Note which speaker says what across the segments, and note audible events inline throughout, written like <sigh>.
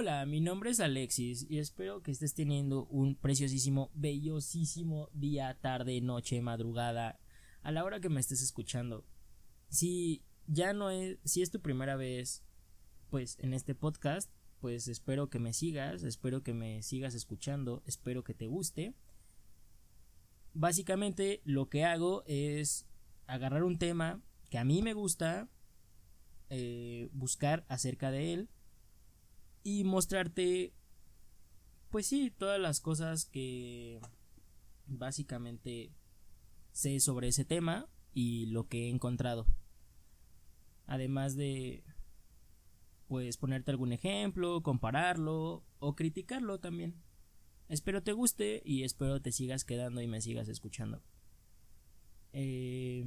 Speaker 1: Hola, mi nombre es Alexis y espero que estés teniendo un preciosísimo, bellosísimo día, tarde, noche, madrugada, a la hora que me estés escuchando. Si ya no es, si es tu primera vez, pues en este podcast, pues espero que me sigas, espero que me sigas escuchando, espero que te guste. Básicamente lo que hago es agarrar un tema que a mí me gusta, eh, buscar acerca de él y mostrarte, pues sí, todas las cosas que básicamente sé sobre ese tema y lo que he encontrado. Además de, pues ponerte algún ejemplo, compararlo o criticarlo también. Espero te guste y espero te sigas quedando y me sigas escuchando. Eh,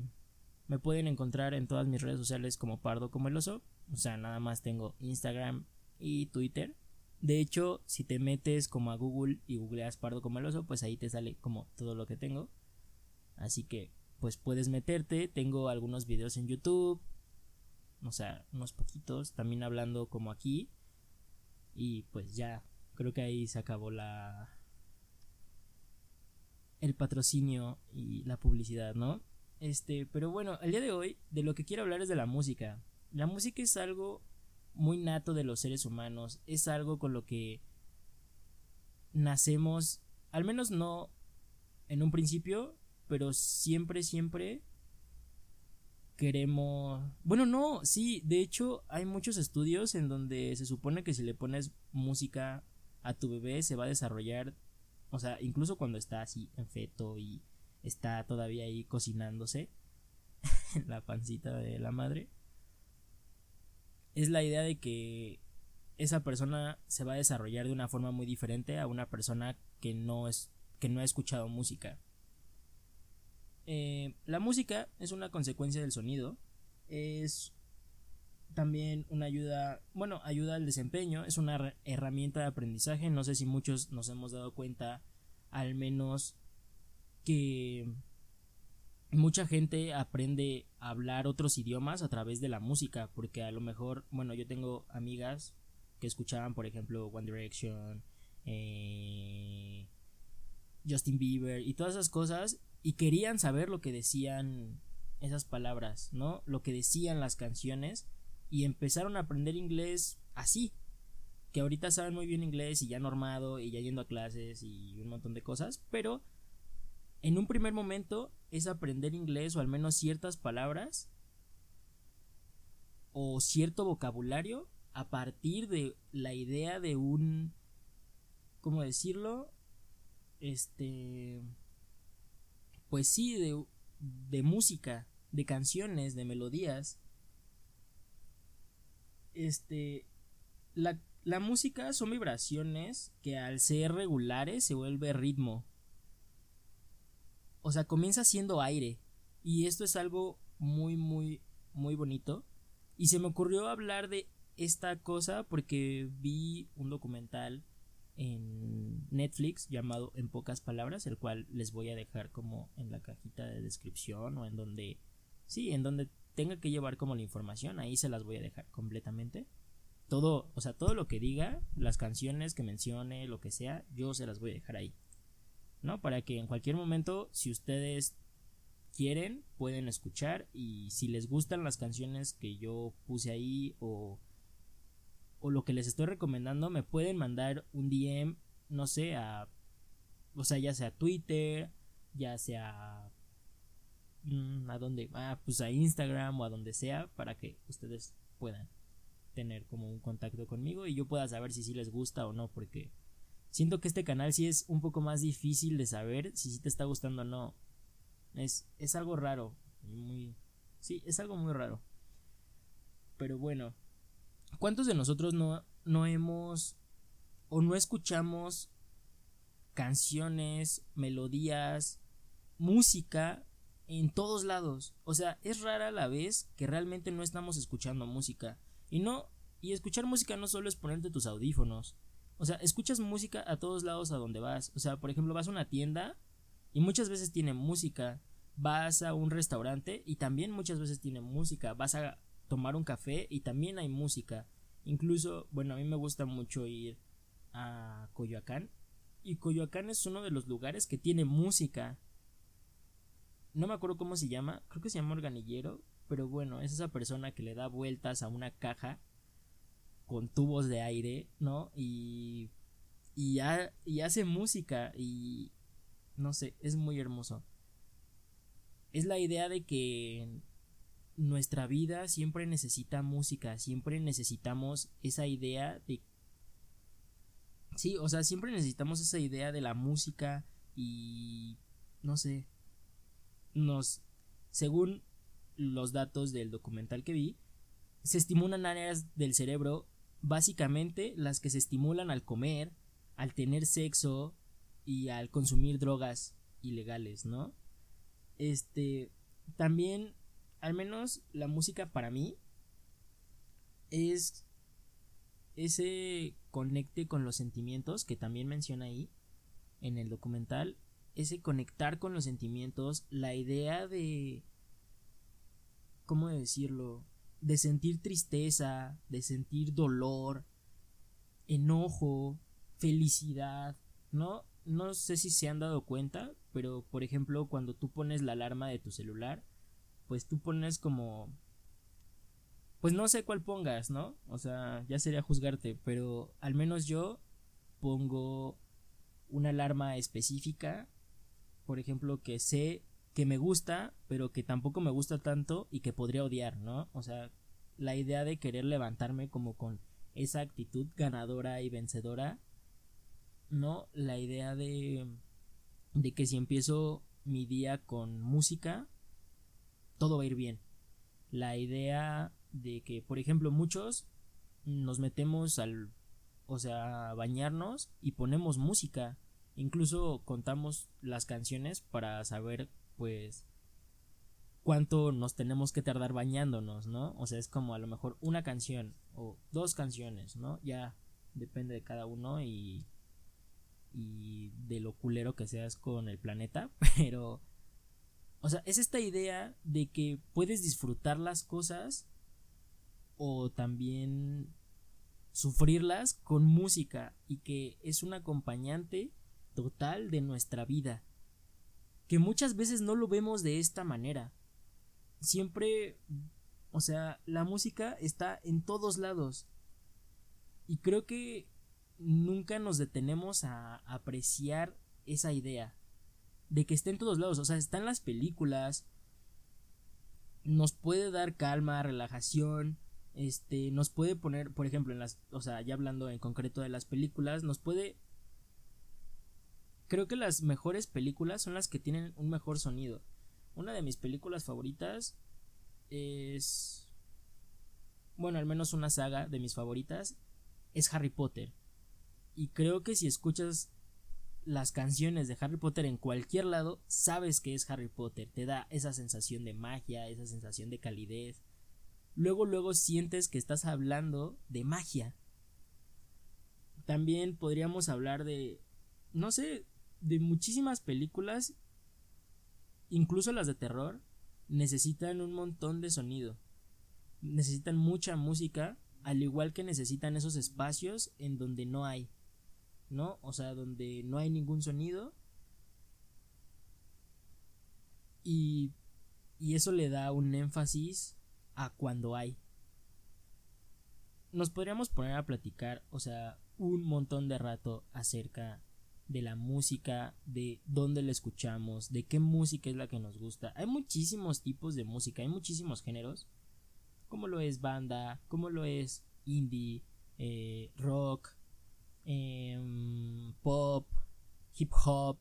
Speaker 1: me pueden encontrar en todas mis redes sociales como Pardo como el oso. O sea, nada más tengo Instagram y Twitter. De hecho, si te metes como a Google y googleas Pardo como el oso, pues ahí te sale como todo lo que tengo. Así que, pues puedes meterte. Tengo algunos videos en YouTube. O sea, unos poquitos. También hablando como aquí. Y pues ya, creo que ahí se acabó la... El patrocinio y la publicidad, ¿no? Este, pero bueno, el día de hoy de lo que quiero hablar es de la música. La música es algo muy nato de los seres humanos, es algo con lo que nacemos, al menos no en un principio, pero siempre, siempre queremos... Bueno, no, sí, de hecho hay muchos estudios en donde se supone que si le pones música a tu bebé se va a desarrollar, o sea, incluso cuando está así en feto y está todavía ahí cocinándose <laughs> en la pancita de la madre es la idea de que esa persona se va a desarrollar de una forma muy diferente a una persona que no es que no ha escuchado música. Eh, la música es una consecuencia del sonido, es también una ayuda, bueno, ayuda al desempeño, es una herramienta de aprendizaje, no sé si muchos nos hemos dado cuenta, al menos que mucha gente aprende a hablar otros idiomas a través de la música, porque a lo mejor, bueno, yo tengo amigas que escuchaban, por ejemplo, One Direction, eh, Justin Bieber y todas esas cosas, y querían saber lo que decían esas palabras, ¿no? Lo que decían las canciones, y empezaron a aprender inglés así, que ahorita saben muy bien inglés y ya normado y ya yendo a clases y un montón de cosas, pero en un primer momento es aprender inglés o al menos ciertas palabras o cierto vocabulario a partir de la idea de un ¿cómo decirlo? Este pues sí, de, de música, de canciones, de melodías. Este la, la música son vibraciones que al ser regulares se vuelve ritmo o sea, comienza siendo aire. Y esto es algo muy, muy, muy bonito. Y se me ocurrió hablar de esta cosa porque vi un documental en Netflix llamado En pocas palabras, el cual les voy a dejar como en la cajita de descripción o en donde, sí, en donde tenga que llevar como la información, ahí se las voy a dejar completamente. Todo, o sea, todo lo que diga, las canciones que mencione, lo que sea, yo se las voy a dejar ahí. ¿No? Para que en cualquier momento, si ustedes quieren, pueden escuchar y si les gustan las canciones que yo puse ahí o, o lo que les estoy recomendando, me pueden mandar un DM, no sé, a, o sea, ya sea Twitter, ya sea mm, a dónde, ah, pues a Instagram o a donde sea para que ustedes puedan tener como un contacto conmigo y yo pueda saber si sí les gusta o no porque siento que este canal sí es un poco más difícil de saber si sí te está gustando o no. Es, es algo raro. Muy. Sí, es algo muy raro. Pero bueno. ¿Cuántos de nosotros no, no hemos o no escuchamos canciones, melodías, música en todos lados? O sea, es rara la vez que realmente no estamos escuchando música. Y no, y escuchar música no solo es ponerte tus audífonos. O sea, escuchas música a todos lados a donde vas. O sea, por ejemplo, vas a una tienda y muchas veces tiene música. Vas a un restaurante y también muchas veces tiene música. Vas a tomar un café y también hay música. Incluso, bueno, a mí me gusta mucho ir a Coyoacán. Y Coyoacán es uno de los lugares que tiene música. No me acuerdo cómo se llama, creo que se llama organillero, pero bueno, es esa persona que le da vueltas a una caja con tubos de aire, ¿no? Y, y, hace música y no sé, es muy hermoso. Es la idea de que nuestra vida siempre necesita música, siempre necesitamos esa idea de... Sí, o sea, siempre necesitamos esa idea de la música y... no sé. Nos... Según los datos del documental que vi, se estimulan áreas del cerebro, básicamente las que se estimulan al comer, al tener sexo y al consumir drogas ilegales, ¿no? Este, también al menos la música para mí es ese conecte con los sentimientos que también menciona ahí en el documental, ese conectar con los sentimientos, la idea de ¿cómo decirlo? De sentir tristeza, de sentir dolor, enojo, felicidad, ¿no? No sé si se han dado cuenta, pero por ejemplo, cuando tú pones la alarma de tu celular, pues tú pones como pues no sé cuál pongas, ¿no? O sea, ya sería juzgarte, pero al menos yo pongo una alarma específica, por ejemplo, que sé que me gusta, pero que tampoco me gusta tanto y que podría odiar, ¿no? O sea, la idea de querer levantarme como con esa actitud ganadora y vencedora, ¿no? La idea de de que si empiezo mi día con música, todo va a ir bien. La idea de que, por ejemplo, muchos nos metemos al, o sea, a bañarnos y ponemos música. Incluso contamos las canciones para saber, pues, cuánto nos tenemos que tardar bañándonos, ¿no? O sea, es como a lo mejor una canción o dos canciones, ¿no? Ya depende de cada uno y y de lo culero que seas con el planeta, <laughs> pero o sea, es esta idea de que puedes disfrutar las cosas o también sufrirlas con música y que es un acompañante total de nuestra vida. Que muchas veces no lo vemos de esta manera. Siempre, o sea, la música está en todos lados. Y creo que nunca nos detenemos a apreciar esa idea de que esté en todos lados, o sea, está en las películas, nos puede dar calma, relajación, este, nos puede poner, por ejemplo, en las, o sea, ya hablando en concreto de las películas, nos puede creo que las mejores películas son las que tienen un mejor sonido. Una de mis películas favoritas es bueno, al menos una saga de mis favoritas es Harry Potter. Y creo que si escuchas las canciones de Harry Potter en cualquier lado, sabes que es Harry Potter, te da esa sensación de magia, esa sensación de calidez. Luego, luego sientes que estás hablando de magia. También podríamos hablar de, no sé, de muchísimas películas, incluso las de terror, necesitan un montón de sonido. Necesitan mucha música, al igual que necesitan esos espacios en donde no hay. ¿no? O sea, donde no hay ningún sonido. Y, y eso le da un énfasis a cuando hay. Nos podríamos poner a platicar, o sea, un montón de rato acerca de la música, de dónde la escuchamos, de qué música es la que nos gusta. Hay muchísimos tipos de música, hay muchísimos géneros, como lo es banda, como lo es indie, eh, rock, Em, pop, hip hop,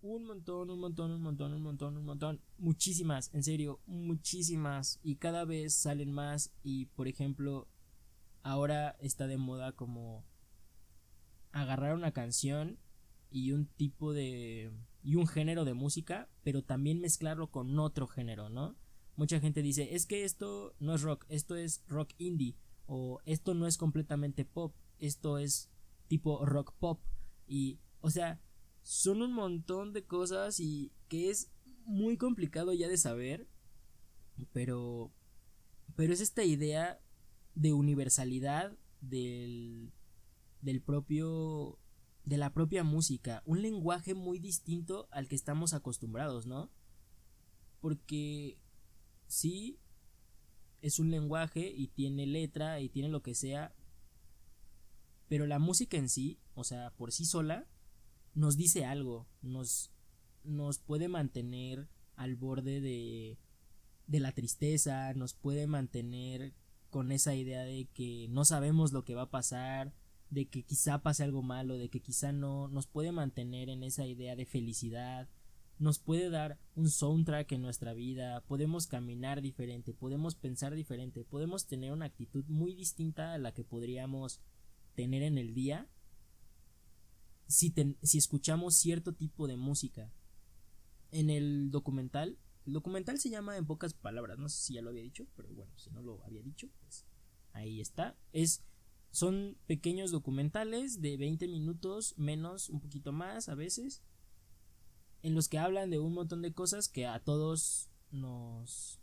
Speaker 1: un montón, un montón, un montón, un montón, un montón, muchísimas, en serio, muchísimas. Y cada vez salen más y por ejemplo ahora está de moda como agarrar una canción y un tipo de y un género de música, pero también mezclarlo con otro género, ¿no? Mucha gente dice, es que esto no es rock, esto es rock indie o esto no es completamente pop, esto es tipo rock pop y o sea son un montón de cosas y que es muy complicado ya de saber pero pero es esta idea de universalidad del, del propio de la propia música, un lenguaje muy distinto al que estamos acostumbrados, ¿no? Porque sí es un lenguaje y tiene letra y tiene lo que sea, pero la música en sí, o sea, por sí sola, nos dice algo, nos, nos puede mantener al borde de, de la tristeza, nos puede mantener con esa idea de que no sabemos lo que va a pasar, de que quizá pase algo malo, de que quizá no, nos puede mantener en esa idea de felicidad, nos puede dar un soundtrack en nuestra vida, podemos caminar diferente, podemos pensar diferente, podemos tener una actitud muy distinta a la que podríamos tener en el día si, si escuchamos cierto tipo de música. En el documental, el documental se llama en pocas palabras, no sé si ya lo había dicho, pero bueno, si no lo había dicho, pues ahí está. Es son pequeños documentales de 20 minutos, menos, un poquito más a veces, en los que hablan de un montón de cosas que a todos nos...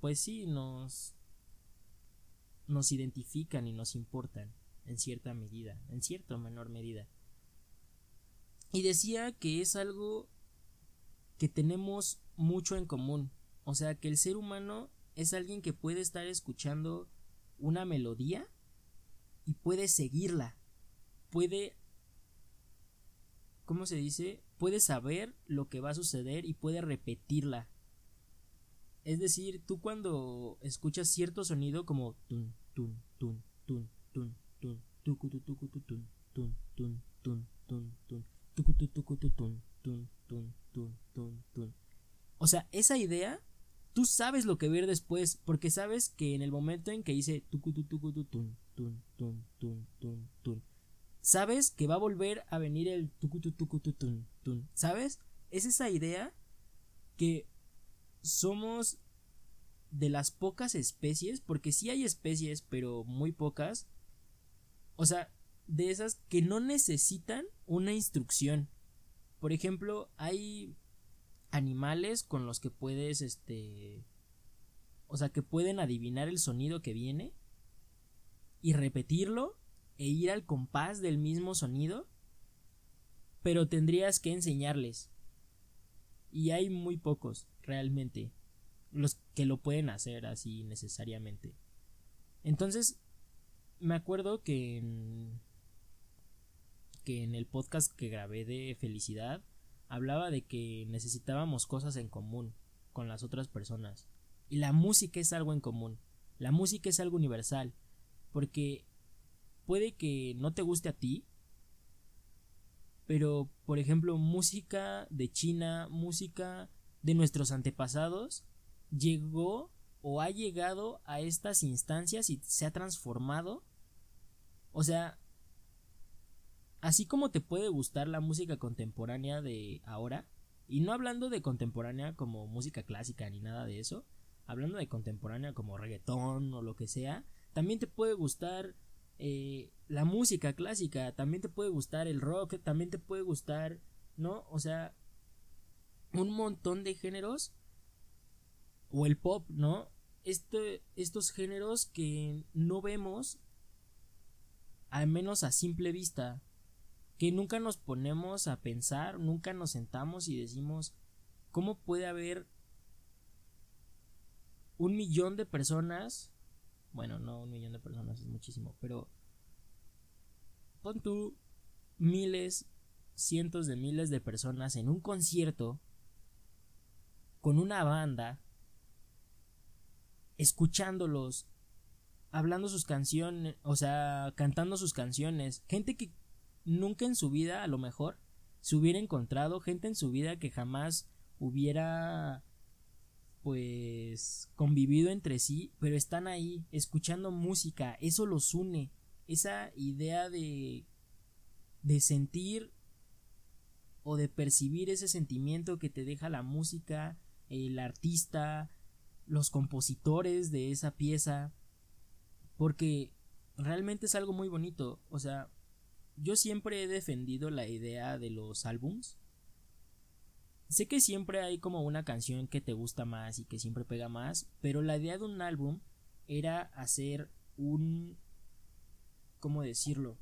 Speaker 1: Pues sí, nos... nos identifican y nos importan en cierta medida, en cierta menor medida. Y decía que es algo que tenemos mucho en común, o sea que el ser humano es alguien que puede estar escuchando una melodía y puede seguirla, puede... ¿Cómo se dice? Puede saber lo que va a suceder y puede repetirla. Es decir, tú cuando escuchas cierto sonido como tun, tun, tun, tun, tun, tun, tucu, tucu, tun, tun, tun, tun, tun, tun, tucu, tucu, tun, tun, tun, tun, tun, tun. O sea, esa idea sabes lo que ver después, porque sabes que en el momento en que dice tun, sabes que va a volver a venir el tun, ¿sabes? Es esa idea que somos de las pocas especies, porque sí hay especies, pero muy pocas, o sea, de esas que no necesitan una instrucción. Por ejemplo, hay animales con los que puedes, este, o sea, que pueden adivinar el sonido que viene y repetirlo e ir al compás del mismo sonido, pero tendrías que enseñarles. Y hay muy pocos, realmente, los que lo pueden hacer así necesariamente. Entonces, me acuerdo que en, que en el podcast que grabé de felicidad, hablaba de que necesitábamos cosas en común con las otras personas. Y la música es algo en común. La música es algo universal. Porque puede que no te guste a ti. Pero, por ejemplo, música de China, música de nuestros antepasados, llegó o ha llegado a estas instancias y se ha transformado. O sea, Así como te puede gustar la música contemporánea de ahora, y no hablando de contemporánea como música clásica ni nada de eso, hablando de contemporánea como reggaetón o lo que sea, también te puede gustar eh, la música clásica, también te puede gustar el rock, también te puede gustar, ¿no? O sea, un montón de géneros o el pop, ¿no? Este, estos géneros que no vemos, al menos a simple vista, que nunca nos ponemos a pensar, nunca nos sentamos y decimos, ¿cómo puede haber un millón de personas? Bueno, no un millón de personas es muchísimo, pero pon tú miles, cientos de miles de personas en un concierto con una banda, escuchándolos, hablando sus canciones, o sea, cantando sus canciones, gente que nunca en su vida a lo mejor se hubiera encontrado gente en su vida que jamás hubiera pues convivido entre sí, pero están ahí escuchando música, eso los une, esa idea de de sentir o de percibir ese sentimiento que te deja la música, el artista, los compositores de esa pieza, porque realmente es algo muy bonito, o sea, yo siempre he defendido la idea de los álbums. Sé que siempre hay como una canción que te gusta más y que siempre pega más, pero la idea de un álbum era hacer un... ¿Cómo decirlo?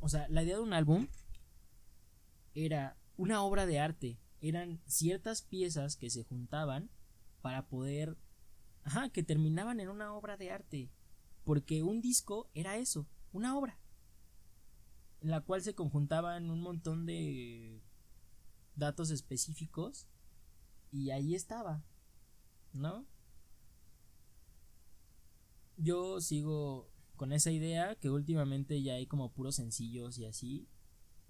Speaker 1: O sea, la idea de un álbum era una obra de arte. Eran ciertas piezas que se juntaban para poder... Ajá, que terminaban en una obra de arte. Porque un disco era eso, una obra. En la cual se conjuntaban un montón de datos específicos. Y ahí estaba. ¿No? Yo sigo con esa idea que últimamente ya hay como puros sencillos y así.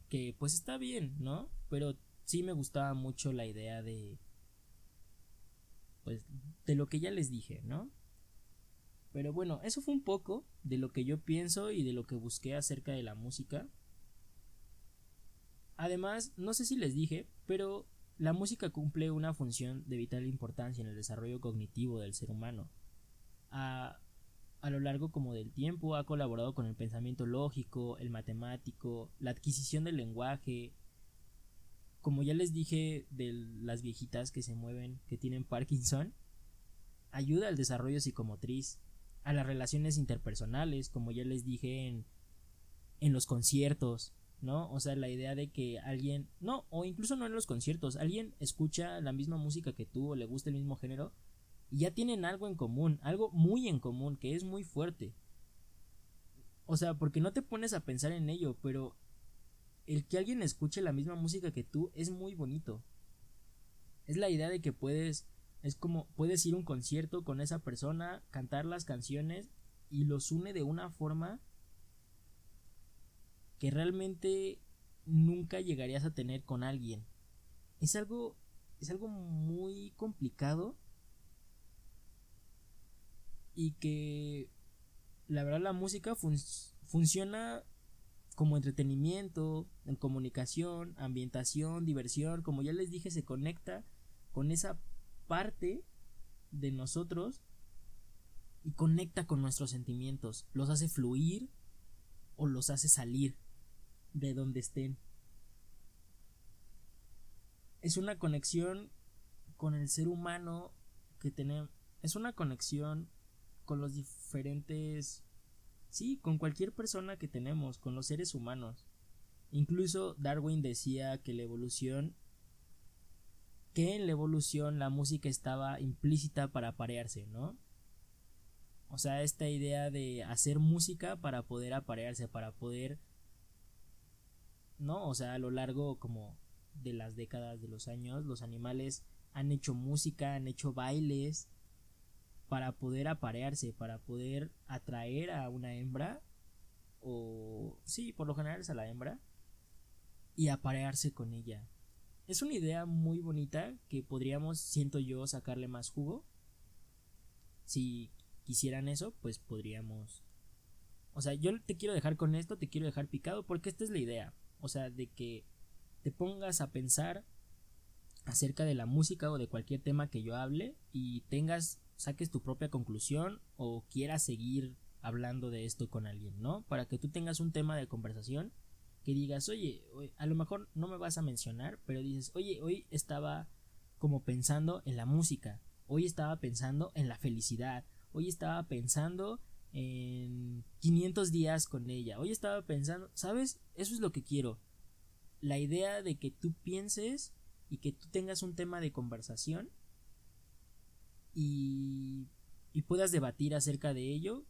Speaker 1: Que pues está bien, ¿no? Pero sí me gustaba mucho la idea de... Pues de lo que ya les dije, ¿no? Pero bueno, eso fue un poco de lo que yo pienso y de lo que busqué acerca de la música. Además, no sé si les dije, pero la música cumple una función de vital importancia en el desarrollo cognitivo del ser humano. A, a lo largo como del tiempo ha colaborado con el pensamiento lógico, el matemático, la adquisición del lenguaje. Como ya les dije de las viejitas que se mueven, que tienen Parkinson, ayuda al desarrollo psicomotriz, a las relaciones interpersonales, como ya les dije en, en los conciertos, ¿no? O sea, la idea de que alguien, no, o incluso no en los conciertos, alguien escucha la misma música que tú o le gusta el mismo género y ya tienen algo en común, algo muy en común, que es muy fuerte. O sea, porque no te pones a pensar en ello, pero el que alguien escuche la misma música que tú es muy bonito. Es la idea de que puedes, es como puedes ir a un concierto con esa persona, cantar las canciones y los une de una forma que realmente nunca llegarías a tener con alguien. Es algo es algo muy complicado. Y que la verdad la música funciona como entretenimiento, en comunicación, ambientación, diversión, como ya les dije, se conecta con esa parte de nosotros y conecta con nuestros sentimientos, los hace fluir o los hace salir de donde estén. Es una conexión con el ser humano que tenemos, es una conexión con los diferentes... Sí, con cualquier persona que tenemos, con los seres humanos. Incluso Darwin decía que la evolución que en la evolución la música estaba implícita para aparearse, ¿no? O sea, esta idea de hacer música para poder aparearse, para poder ¿no? O sea, a lo largo como de las décadas de los años, los animales han hecho música, han hecho bailes, para poder aparearse, para poder atraer a una hembra, o sí, por lo general es a la hembra, y aparearse con ella. Es una idea muy bonita que podríamos, siento yo, sacarle más jugo. Si quisieran eso, pues podríamos... O sea, yo te quiero dejar con esto, te quiero dejar picado, porque esta es la idea. O sea, de que te pongas a pensar acerca de la música o de cualquier tema que yo hable y tengas saques tu propia conclusión o quieras seguir hablando de esto con alguien, ¿no? Para que tú tengas un tema de conversación que digas, oye, a lo mejor no me vas a mencionar, pero dices, oye, hoy estaba como pensando en la música, hoy estaba pensando en la felicidad, hoy estaba pensando en 500 días con ella, hoy estaba pensando, ¿sabes? Eso es lo que quiero. La idea de que tú pienses y que tú tengas un tema de conversación y, y puedas debatir acerca de ello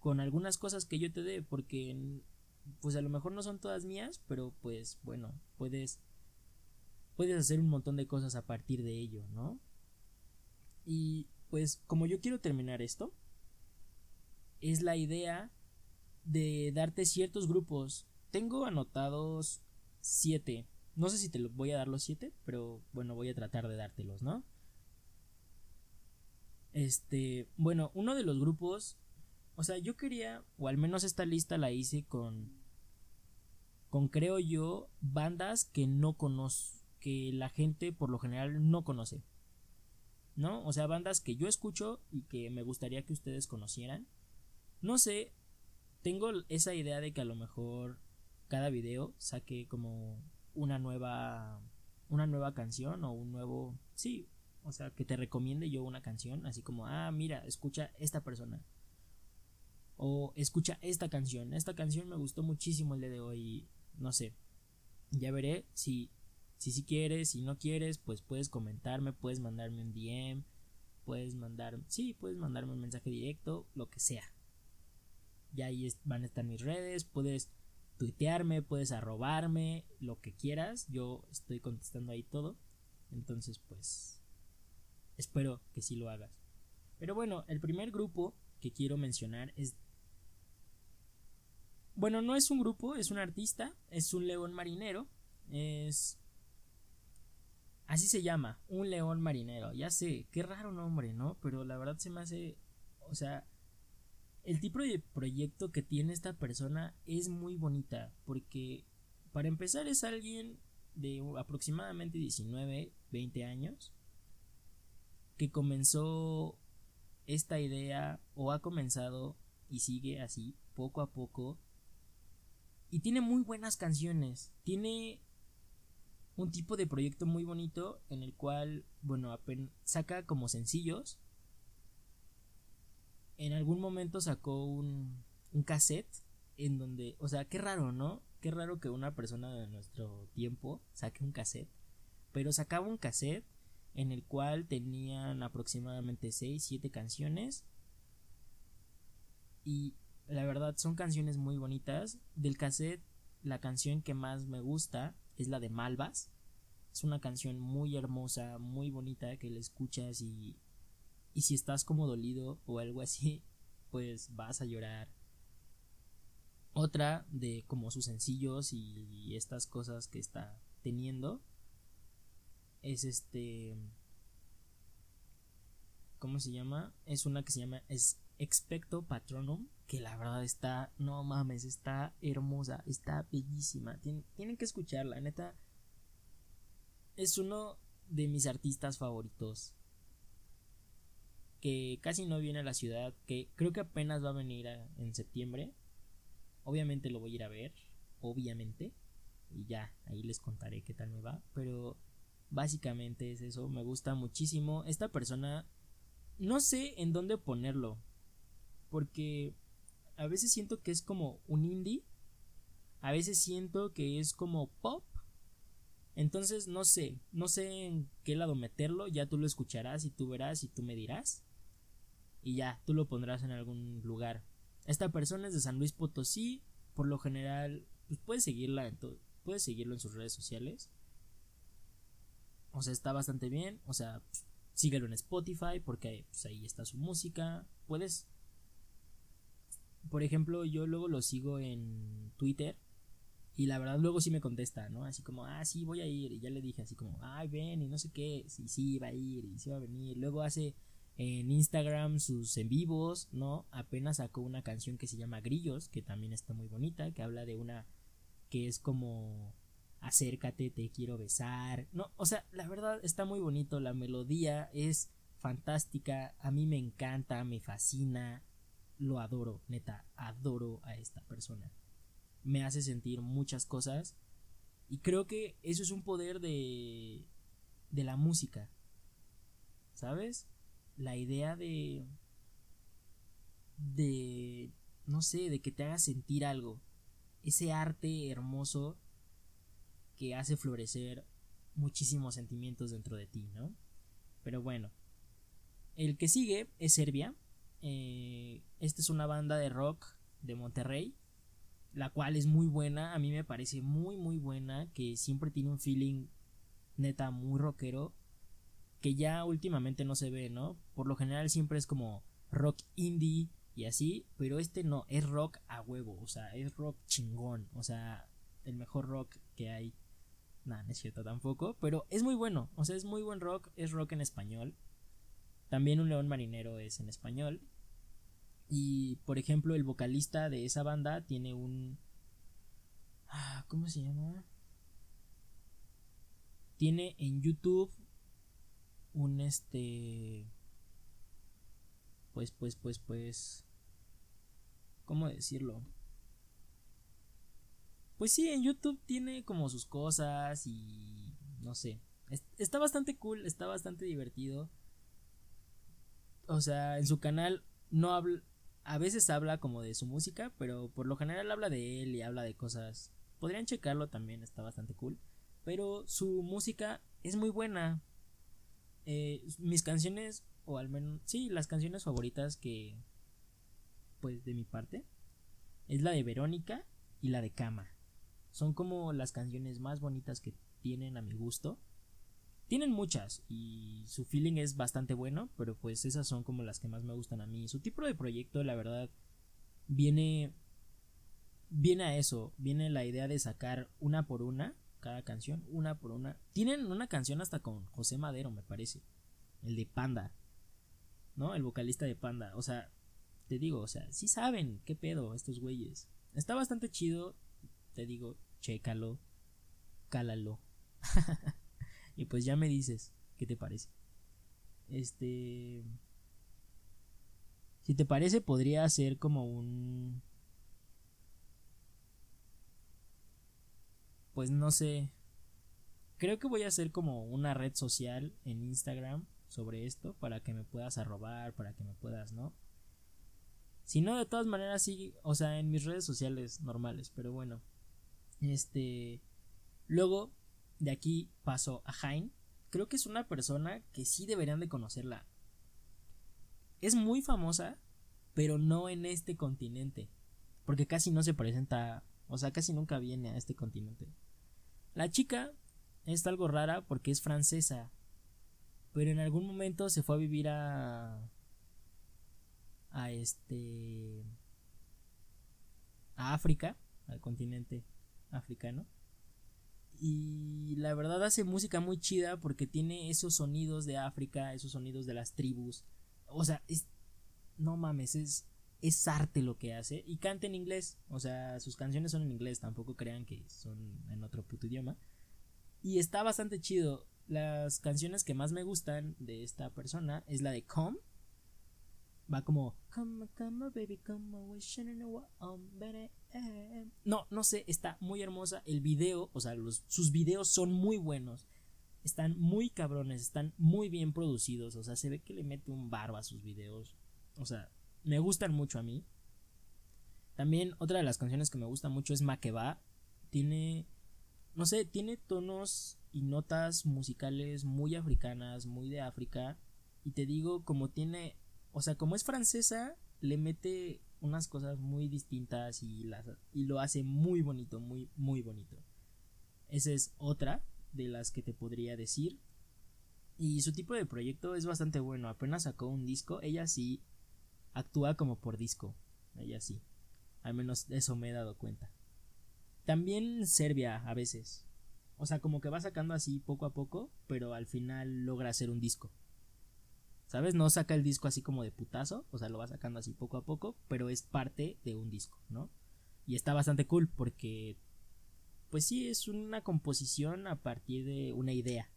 Speaker 1: con algunas cosas que yo te dé, porque pues a lo mejor no son todas mías, pero pues bueno, puedes puedes hacer un montón de cosas a partir de ello, ¿no? Y pues como yo quiero terminar esto, es la idea de darte ciertos grupos. Tengo anotados siete. No sé si te voy a dar los siete, pero bueno, voy a tratar de dártelos, ¿no? Este, bueno, uno de los grupos, o sea, yo quería, o al menos esta lista la hice con, con creo yo, bandas que no conozco, que la gente por lo general no conoce. ¿No? O sea, bandas que yo escucho y que me gustaría que ustedes conocieran. No sé, tengo esa idea de que a lo mejor cada video saque como una nueva una nueva canción o un nuevo sí O sea, que te recomiende yo una canción, así como, ah, mira, escucha esta persona. O escucha esta canción. Esta canción me gustó muchísimo el día de hoy. No sé. Ya veré si si si quieres, si no quieres, pues puedes comentarme, puedes mandarme un DM, puedes mandar, sí, puedes mandarme un mensaje directo, lo que sea. Ya ahí van a estar mis redes, puedes tuitearme, puedes arrobarme, lo que quieras, yo estoy contestando ahí todo. Entonces, pues espero que sí lo hagas. Pero bueno, el primer grupo que quiero mencionar es bueno, no es un grupo, es un artista, es un león marinero, es Así se llama, un león marinero. Ya sé, qué raro nombre, ¿no? Pero la verdad se me hace, o sea, el tipo de proyecto que tiene esta persona es muy bonita, porque para empezar es alguien de aproximadamente 19, 20 años, que comenzó esta idea o ha comenzado y sigue así poco a poco y tiene muy buenas canciones, tiene un tipo de proyecto muy bonito en el cual, bueno, saca como sencillos. En algún momento sacó un, un cassette en donde, o sea, qué raro, ¿no? Qué raro que una persona de nuestro tiempo saque un cassette. Pero sacaba un cassette en el cual tenían aproximadamente 6, 7 canciones. Y la verdad son canciones muy bonitas. Del cassette, la canción que más me gusta es la de Malvas. Es una canción muy hermosa, muy bonita que la escuchas y, y si estás como dolido o algo así, pues vas a llorar. Otra de como sus sencillos y estas cosas que está teniendo es este ¿cómo se llama? Es una que se llama es Expecto Patronum, que la verdad está, no mames, está hermosa, está bellísima. tienen que escucharla, neta. Es uno de mis artistas favoritos. Que casi no viene a la ciudad, que creo que apenas va a venir en septiembre. Obviamente lo voy a ir a ver, obviamente. Y ya, ahí les contaré qué tal me va. Pero básicamente es eso, me gusta muchísimo. Esta persona, no sé en dónde ponerlo. Porque a veces siento que es como un indie. A veces siento que es como pop. Entonces no sé, no sé en qué lado meterlo, ya tú lo escucharás y tú verás y tú me dirás. Y ya, tú lo pondrás en algún lugar. Esta persona es de San Luis Potosí, por lo general, pues puedes seguirla en puedes seguirlo en sus redes sociales. O sea, está bastante bien, o sea, síguelo en Spotify porque pues, ahí está su música. Puedes por ejemplo, yo luego lo sigo en Twitter y la verdad luego sí me contesta, ¿no? Así como, ah, sí, voy a ir. Y ya le dije así como, ay, ven y no sé qué. Sí, sí, va a ir y sí va a venir. Luego hace en Instagram sus en vivos, ¿no? Apenas sacó una canción que se llama Grillos, que también está muy bonita, que habla de una que es como acércate, te quiero besar. No, o sea, la verdad está muy bonito, la melodía es fantástica, a mí me encanta, me fascina, lo adoro, neta, adoro a esta persona. Me hace sentir muchas cosas y creo que eso es un poder de de la música. ¿Sabes? La idea de de no sé, de que te haga sentir algo. Ese arte hermoso que hace florecer muchísimos sentimientos dentro de ti, ¿no? Pero bueno, el que sigue es Serbia. Eh, esta es una banda de rock de Monterrey, la cual es muy buena, a mí me parece muy muy buena, que siempre tiene un feeling neta muy rockero, que ya últimamente no se ve, ¿no? Por lo general siempre es como rock indie y así, pero este no, es rock a huevo, o sea, es rock chingón, o sea, el mejor rock que hay. Nada, no es cierto tampoco, pero es muy bueno, o sea, es muy buen rock, es rock en español. También un león marinero es en español. Y por ejemplo, el vocalista de esa banda tiene un. Ah, ¿Cómo se llama? Tiene en YouTube un este. Pues, pues, pues, pues. ¿Cómo decirlo? Pues sí, en YouTube tiene como sus cosas y. No sé. está bastante cool, está bastante divertido. O sea, en su canal no habla, a veces habla como de su música, pero por lo general habla de él y habla de cosas. Podrían checarlo también, está bastante cool. Pero su música es muy buena. Eh, mis canciones, o al menos, sí, las canciones favoritas que, pues de mi parte, es la de Verónica y la de Cama. Son como las canciones más bonitas que tienen a mi gusto. Tienen muchas y su feeling es bastante bueno, pero pues esas son como las que más me gustan a mí. Su tipo de proyecto, la verdad, viene viene a eso, viene la idea de sacar una por una cada canción, una por una. Tienen una canción hasta con José Madero, me parece. El de Panda. ¿No? El vocalista de Panda. O sea, te digo, o sea, sí saben qué pedo estos güeyes. Está bastante chido, te digo, chécalo, cálalo. <laughs> Y pues ya me dices, ¿qué te parece? Este... Si te parece, podría ser como un... Pues no sé. Creo que voy a hacer como una red social en Instagram sobre esto para que me puedas arrobar, para que me puedas, ¿no? Si no, de todas maneras sí, o sea, en mis redes sociales normales, pero bueno. Este... Luego de aquí paso a Hein. Creo que es una persona que sí deberían de conocerla. Es muy famosa, pero no en este continente. Porque casi no se presenta, o sea, casi nunca viene a este continente. La chica es algo rara porque es francesa. Pero en algún momento se fue a vivir a... A este... A África, al continente africano. Y la verdad hace música muy chida porque tiene esos sonidos de África, esos sonidos de las tribus. O sea, es. No mames, es. Es arte lo que hace. Y canta en inglés. O sea, sus canciones son en inglés. Tampoco crean que son en otro puto idioma. Y está bastante chido. Las canciones que más me gustan de esta persona es la de Come va como no no sé está muy hermosa el video o sea sus videos son muy buenos están muy cabrones están muy bien producidos o sea se ve que le mete un barba a sus videos o sea me gustan mucho a mí también otra de las canciones que me gusta mucho es Makeba tiene no sé tiene tonos y notas musicales muy africanas muy de África y te digo como tiene o sea, como es francesa, le mete unas cosas muy distintas y, las, y lo hace muy bonito, muy, muy bonito. Esa es otra de las que te podría decir. Y su tipo de proyecto es bastante bueno. Apenas sacó un disco. Ella sí actúa como por disco. Ella sí. Al menos eso me he dado cuenta. También Serbia a veces. O sea, como que va sacando así poco a poco, pero al final logra hacer un disco. ¿Sabes? No saca el disco así como de putazo, o sea, lo va sacando así poco a poco, pero es parte de un disco, ¿no? Y está bastante cool porque, pues sí, es una composición a partir de una idea.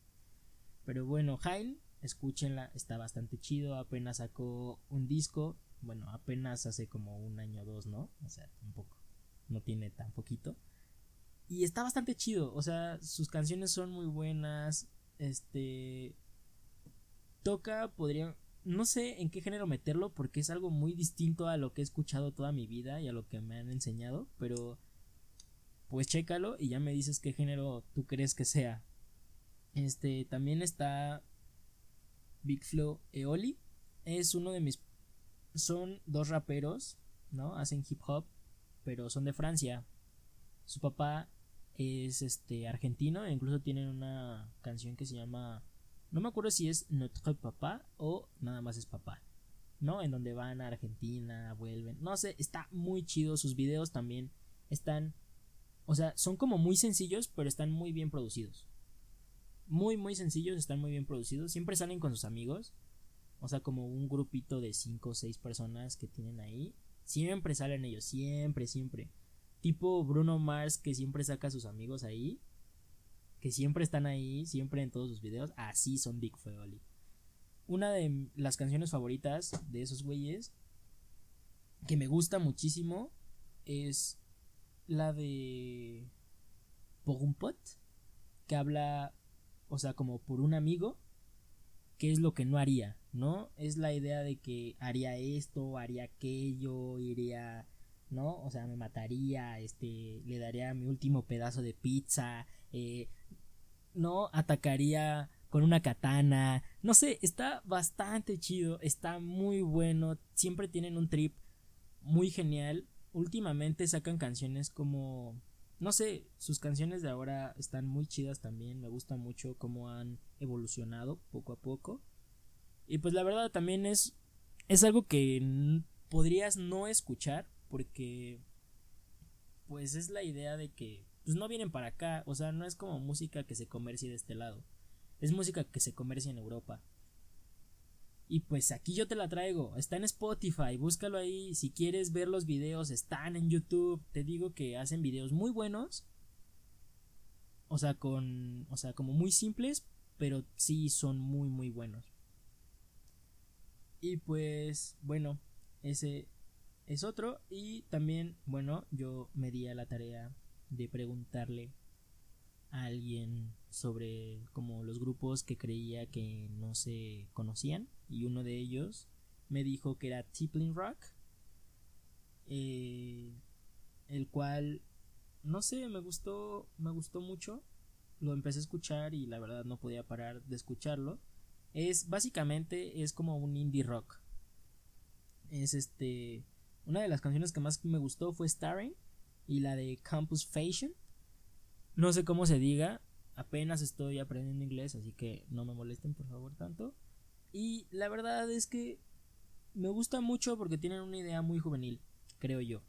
Speaker 1: Pero bueno, Hein, escúchenla, está bastante chido, apenas sacó un disco, bueno, apenas hace como un año o dos, ¿no? O sea, un poco, no tiene tan poquito. Y está bastante chido, o sea, sus canciones son muy buenas, este toca, podría, no sé en qué género meterlo porque es algo muy distinto a lo que he escuchado toda mi vida y a lo que me han enseñado, pero pues chécalo y ya me dices qué género tú crees que sea. Este también está Big Flow Eoli, es uno de mis son dos raperos, ¿no? Hacen hip hop, pero son de Francia. Su papá es este argentino e incluso tienen una canción que se llama no me acuerdo si es Notre Papá o nada más es Papá. ¿No? En donde van a Argentina, vuelven. No sé, está muy chido. Sus videos también están. O sea, son como muy sencillos, pero están muy bien producidos. Muy, muy sencillos, están muy bien producidos. Siempre salen con sus amigos. O sea, como un grupito de 5 o 6 personas que tienen ahí. Siempre salen ellos, siempre, siempre. Tipo Bruno Mars que siempre saca a sus amigos ahí que siempre están ahí, siempre en todos sus videos, así son Big Feoli. Una de las canciones favoritas de esos güeyes, que me gusta muchísimo, es la de Pot que habla o sea, como por un amigo, qué es lo que no haría, ¿no? Es la idea de que haría esto, haría aquello, iría, ¿no? O sea, me mataría, este, le daría mi último pedazo de pizza, eh, ¿no? Atacaría con una katana, no sé, está bastante chido, está muy bueno, siempre tienen un trip muy genial, últimamente sacan canciones como no sé, sus canciones de ahora están muy chidas también, me gusta mucho cómo han evolucionado poco a poco. Y pues la verdad también es es algo que podrías no escuchar porque pues es la idea de que pues no vienen para acá, o sea, no es como música que se comercie de este lado. Es música que se comercia en Europa. Y pues aquí yo te la traigo. Está en Spotify, búscalo ahí. Si quieres ver los videos, están en YouTube. Te digo que hacen videos muy buenos. O sea, con. O sea, como muy simples. Pero sí son muy, muy buenos. Y pues, bueno, ese es otro. Y también, bueno, yo me di a la tarea de preguntarle a alguien sobre como los grupos que creía que no se conocían. Y uno de ellos me dijo que era Tippling Rock eh, el cual no sé me gustó me gustó mucho. Lo empecé a escuchar y la verdad no podía parar de escucharlo es básicamente es como un indie rock es este una de las canciones que más me gustó fue Starring y la de Campus Fashion no sé cómo se diga apenas estoy aprendiendo inglés así que no me molesten por favor tanto y la verdad es que me gusta mucho porque tienen una idea muy juvenil, creo yo.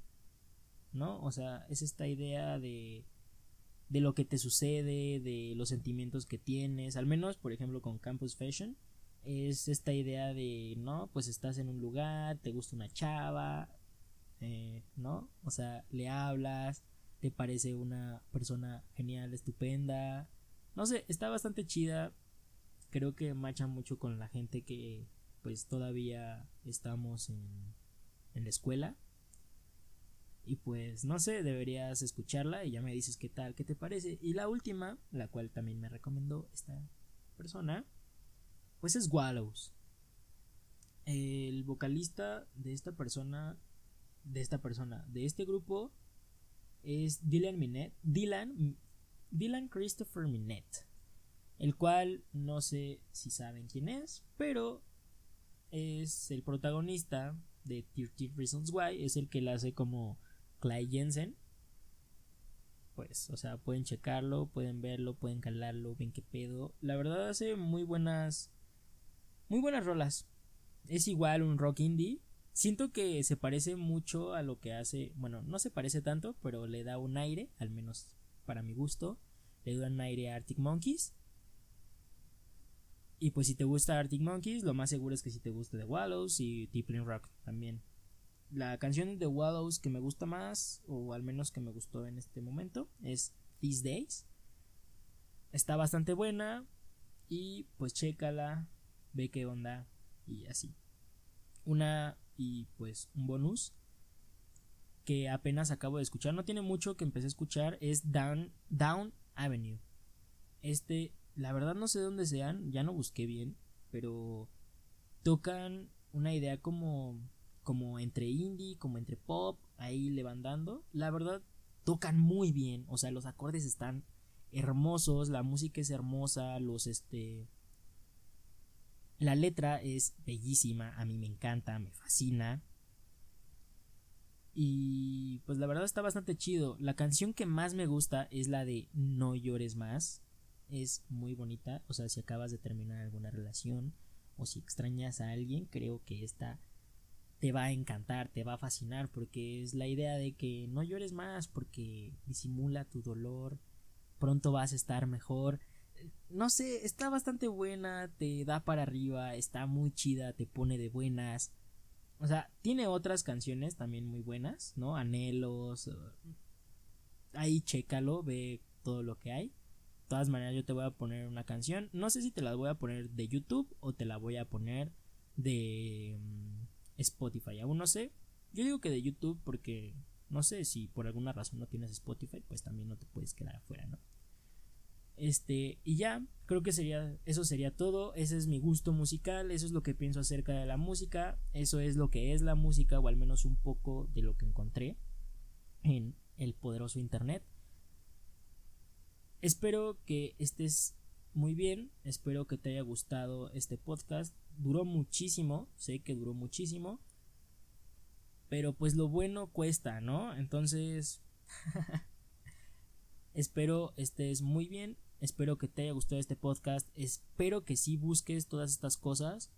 Speaker 1: ¿No? O sea, es esta idea de de lo que te sucede, de los sentimientos que tienes, al menos por ejemplo con Campus Fashion, es esta idea de, ¿no? Pues estás en un lugar, te gusta una chava, eh, ¿no? O sea, le hablas, te parece una persona genial, estupenda, no sé, está bastante chida, creo que macha mucho con la gente que pues todavía estamos en, en la escuela y pues no sé, deberías escucharla y ya me dices qué tal, qué te parece. Y la última, la cual también me recomendó esta persona, pues es Wallows. El vocalista de esta persona, de esta persona, de este grupo es Dylan Minet, Dylan, Dylan Christopher Minet el cual no sé si saben quién es, pero es el protagonista de 13 Reasons Why, es el que la hace como Clyde Jensen. Pues, o sea, pueden checarlo, pueden verlo, pueden calarlo, ven qué pedo. La verdad hace muy buenas muy buenas rolas. Es igual un rock indie. Siento que se parece mucho a lo que hace, bueno, no se parece tanto, pero le da un aire, al menos para mi gusto, le da un aire a Arctic Monkeys. Y pues si te gusta Arctic Monkeys, lo más seguro es que si te guste The Wallows y Tippling Rock también. La canción de The Wallows que me gusta más, o al menos que me gustó en este momento, es These Days. Está bastante buena y pues chécala, ve qué onda y así. Una y pues un bonus que apenas acabo de escuchar, no tiene mucho que empecé a escuchar, es Down, Down Avenue. Este la verdad no sé dónde sean, ya no busqué bien, pero tocan una idea como como entre indie, como entre pop, ahí le van dando. La verdad tocan muy bien, o sea, los acordes están hermosos, la música es hermosa, los este la letra es bellísima, a mí me encanta, me fascina. Y pues la verdad está bastante chido. La canción que más me gusta es la de No llores más es muy bonita. O sea, si acabas de terminar alguna relación o si extrañas a alguien, creo que esta te va a encantar, te va a fascinar, porque es la idea de que no llores más, porque disimula tu dolor, pronto vas a estar mejor. No sé, está bastante buena, te da para arriba, está muy chida, te pone de buenas. O sea, tiene otras canciones también muy buenas, ¿no? Anhelos. Ahí chécalo, ve todo lo que hay todas maneras yo te voy a poner una canción. No sé si te la voy a poner de YouTube o te la voy a poner de mm, Spotify. Aún no sé. Yo digo que de YouTube porque no sé si por alguna razón no tienes Spotify, pues también no te puedes quedar afuera, ¿no? Este, y ya, creo que sería, eso sería todo. Ese es mi gusto musical, eso es lo que pienso acerca de la música, eso es lo que es la música, o al menos un poco de lo que encontré en el poderoso internet. Espero que estés muy bien, espero que te haya gustado este podcast. Duró muchísimo, sé que duró muchísimo, pero pues lo bueno cuesta, ¿no? Entonces, <laughs> espero estés muy bien, espero que te haya gustado este podcast, espero que sí busques todas estas cosas,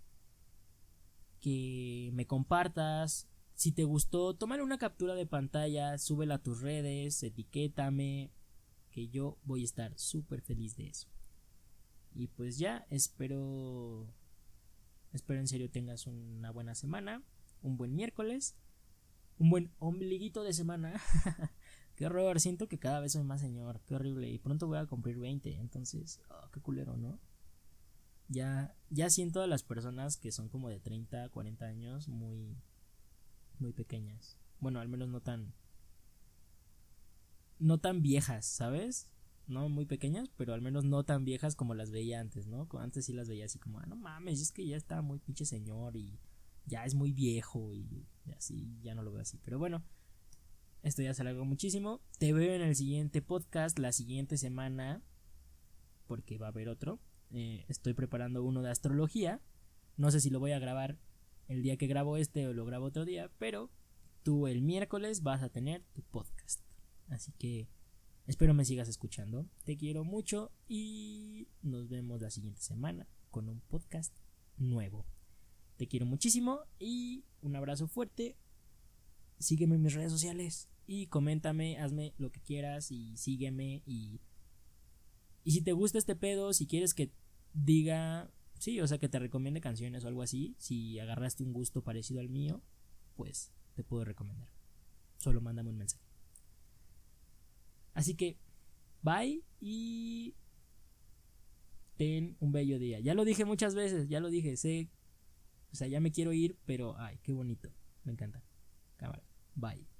Speaker 1: que me compartas, si te gustó, tómale una captura de pantalla, súbela a tus redes, etiquétame, que yo voy a estar súper feliz de eso. Y pues ya, espero. Espero en serio tengas una buena semana, un buen miércoles, un buen ombliguito de semana. <laughs> qué horror, siento que cada vez soy más señor, qué horrible. Y pronto voy a cumplir 20, entonces, oh, qué culero, ¿no? Ya, ya siento a las personas que son como de 30, 40 años muy, muy pequeñas. Bueno, al menos no tan, no tan viejas, ¿sabes? No muy pequeñas, pero al menos no tan viejas como las veía antes, ¿no? Antes sí las veía así como, ah, no mames, es que ya está muy pinche señor y ya es muy viejo y, así, ya no lo veo así. Pero bueno, esto ya se alargó muchísimo. Te veo en el siguiente podcast la siguiente semana, porque va a haber otro. Eh, estoy preparando uno de astrología. No sé si lo voy a grabar el día que grabo este o lo grabo otro día, pero tú el miércoles vas a tener tu podcast. Así que Espero me sigas escuchando. Te quiero mucho y nos vemos la siguiente semana con un podcast nuevo. Te quiero muchísimo y un abrazo fuerte. Sígueme en mis redes sociales y coméntame, hazme lo que quieras y sígueme y y si te gusta este pedo, si quieres que diga, sí, o sea, que te recomiende canciones o algo así, si agarraste un gusto parecido al mío, pues te puedo recomendar. Solo mándame un mensaje. Así que, bye y ten un bello día. Ya lo dije muchas veces, ya lo dije, sé, o sea, ya me quiero ir, pero, ay, qué bonito, me encanta. Cámara, bye.